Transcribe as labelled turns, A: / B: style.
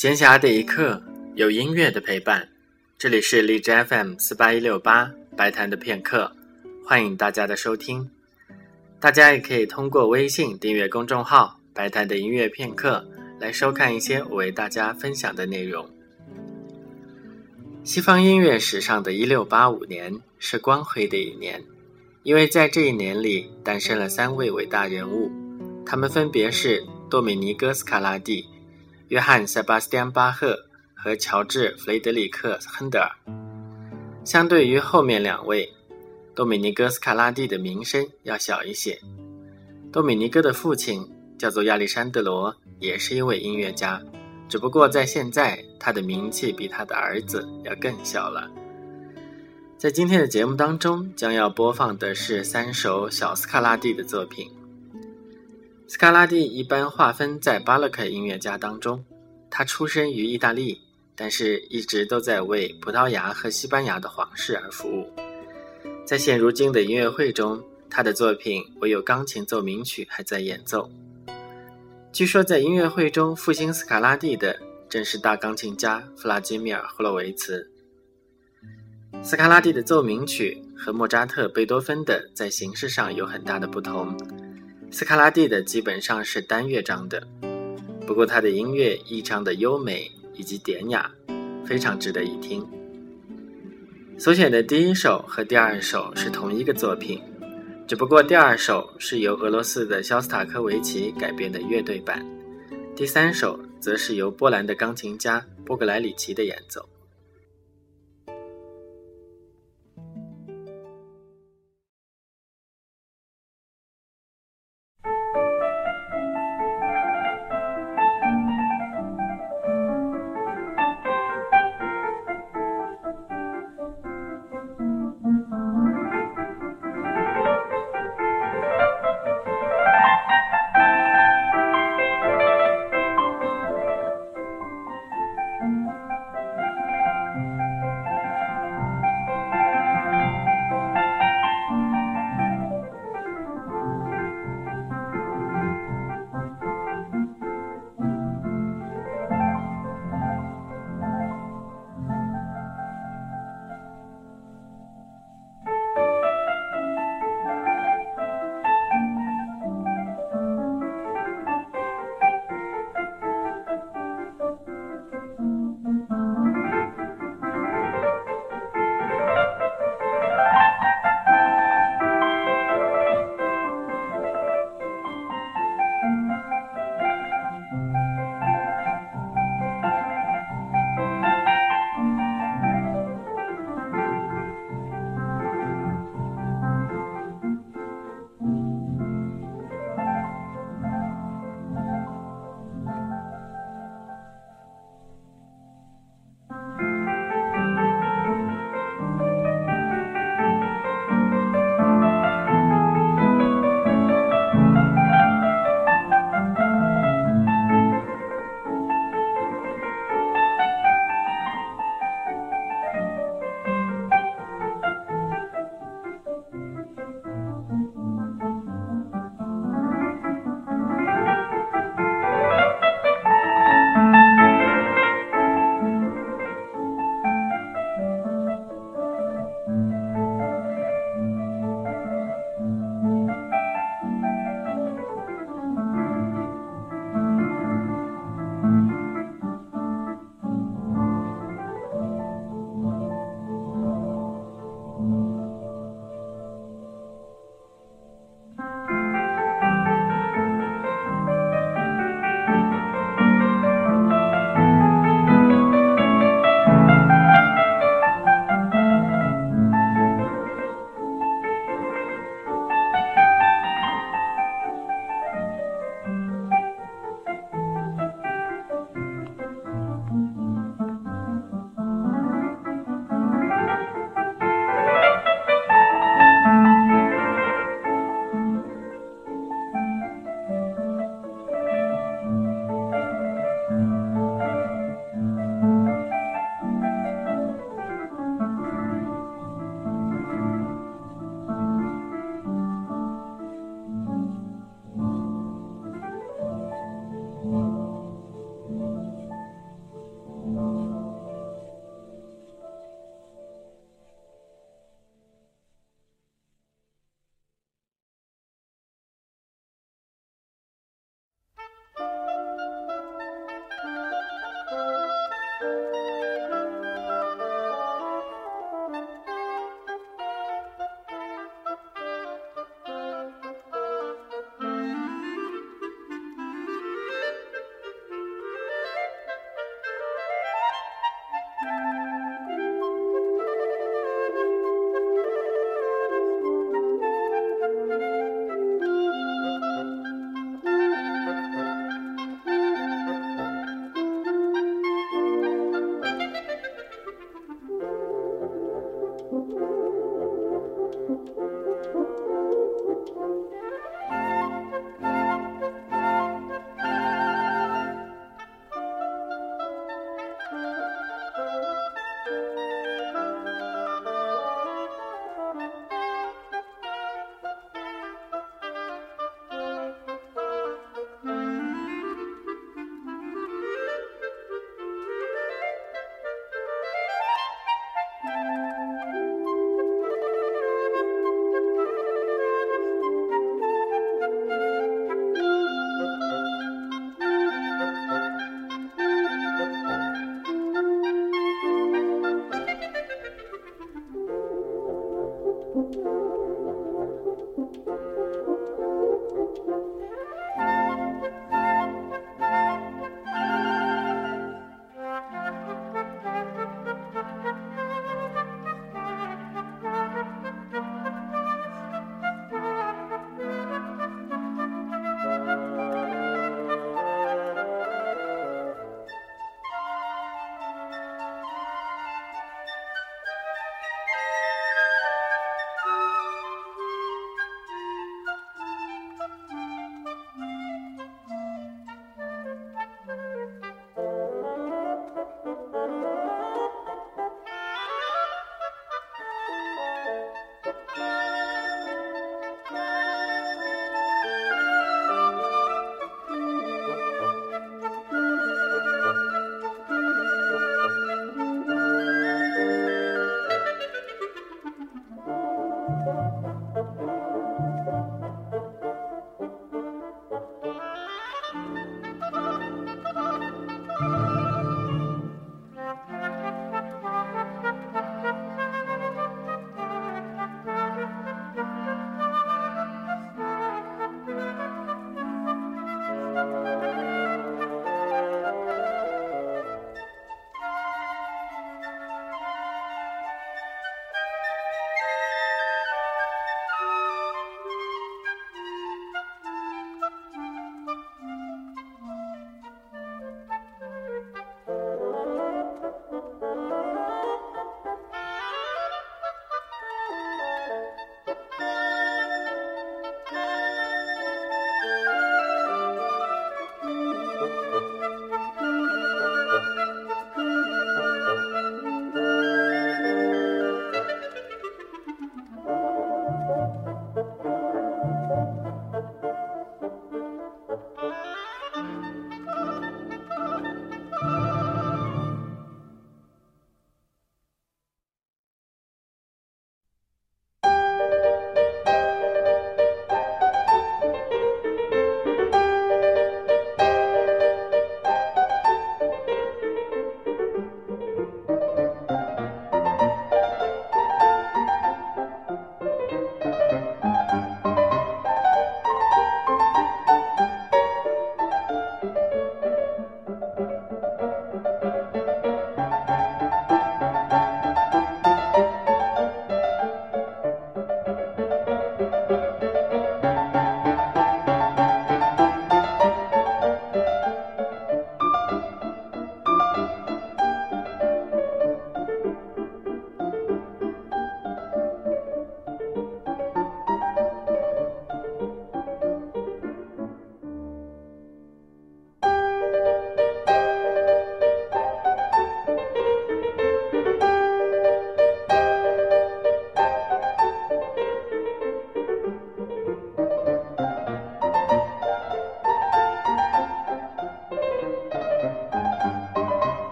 A: 闲暇的一刻，有音乐的陪伴。这里是荔枝 FM 四八一六八白谈的片刻，欢迎大家的收听。大家也可以通过微信订阅公众号“白谈的音乐片刻”来收看一些我为大家分享的内容。西方音乐史上的一六八五年是光辉的一年，因为在这一年里诞生了三位伟大人物，他们分别是多米尼哥·斯卡拉蒂。约翰·塞巴斯蒂安·巴赫和乔治·弗雷德里克·亨德尔，相对于后面两位，多米尼哥·斯卡拉蒂的名声要小一些。多米尼哥的父亲叫做亚历山德罗，也是一位音乐家，只不过在现在，他的名气比他的儿子要更小了。在今天的节目当中，将要播放的是三首小斯卡拉蒂的作品。斯卡拉蒂一般划分在巴洛克音乐家当中，他出生于意大利，但是一直都在为葡萄牙和西班牙的皇室而服务。在现如今的音乐会中，他的作品唯有钢琴奏鸣曲还在演奏。据说在音乐会中复兴斯卡拉蒂的正是大钢琴家弗拉基米尔·霍洛维茨。斯卡拉蒂的奏鸣曲和莫扎特、贝多芬的在形式上有很大的不同。斯卡拉蒂的基本上是单乐章的，不过他的音乐异常的优美以及典雅，非常值得一听。所选的第一首和第二首是同一个作品，只不过第二首是由俄罗斯的肖斯塔科维奇改编的乐队版，第三首则是由波兰的钢琴家波格莱里奇的演奏。